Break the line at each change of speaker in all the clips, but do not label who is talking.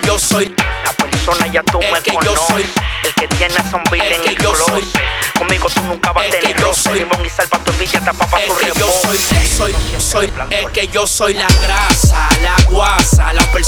que yo soy.
La persona ya tú me
que yo soy.
El que tiene son en
que
el
yo soy.
Conmigo tú nunca vas a tener
que yo soy.
Limón y sal pa' tu envidia tapa pa' tu
que yo soy soy soy
pues.
que yo soy la grasa la guasa la persona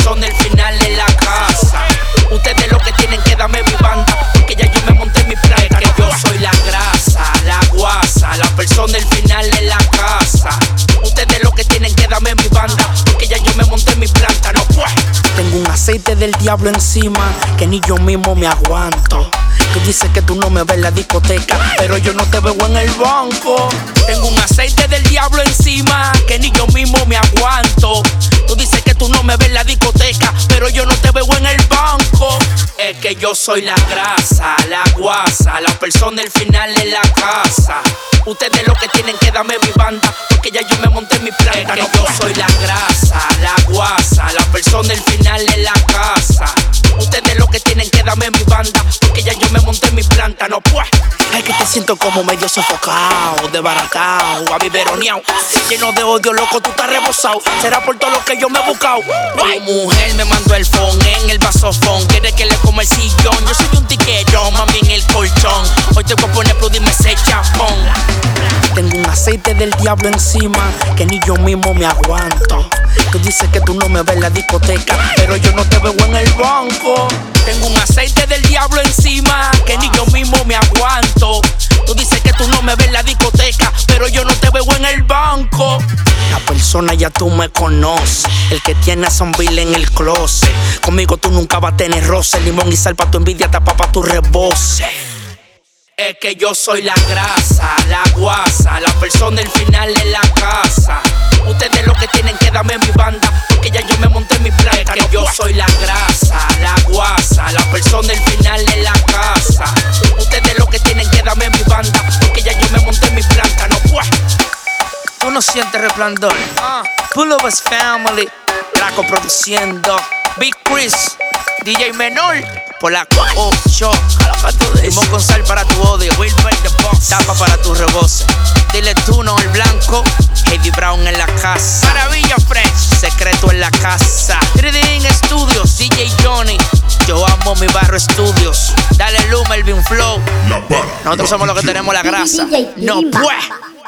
tengo un aceite del diablo encima que ni yo mismo me aguanto. Tú dices que tú no me ves en la discoteca, pero yo no te veo en el banco.
Tengo un aceite del diablo encima que ni yo mismo me aguanto. Tú dices que tú no me ves en la discoteca, pero yo no te veo en el banco. Es que yo soy la grasa, la guasa, la persona el final de la casa. Ustedes lo que tienen que darme mi banda, porque ya yo me monté mi planta. Es que yo soy la grasa, persona el final de la casa. Ustedes lo que tienen que darme mi banda, porque ya yo me monté mi planta, no pues.
Es que te siento como medio sofocado, desbaratado, abiberoneado. Lleno de odio, loco, tú estás rebosado. Será por todo lo que yo me he buscado.
Tu mujer me mandó el phone en el vasofón. Quiere que le coma el sillón. Yo soy un tiquero, mami en el colchón. Hoy te voy a poner y me ese chapón.
Tengo un aceite del diablo encima que ni yo mismo me aguanto. Tú dices que tú no me ves en la discoteca, pero yo no te veo en el banco.
Tengo un aceite del diablo encima que ni yo mismo me aguanto. Tú dices que tú no me ves en la discoteca, pero yo no te veo en el banco.
La persona ya tú me conoces. El que tiene a zombie en el closet. Conmigo tú nunca vas a tener roce. Limón y sal pa' tu envidia, tapa pa' tu rebose.
Es que yo soy la grasa, la guasa, la persona el final de la casa. Ustedes
Uno siente resplandor. Uh, Pull Family, Draco produciendo. Big Chris, DJ Menor, por la 8. Limón con sal para tu odio. Wilbert the Boss. Tapa para tu reboce. Dile tú no el blanco. Heavy Brown en la casa.
Maravilla Fresh.
Secreto en la casa. 3D Studios. DJ Johnny. Yo amo mi barro estudios. Dale Lu, Melvin Flow. Nosotros somos los que tenemos la grasa. No pues.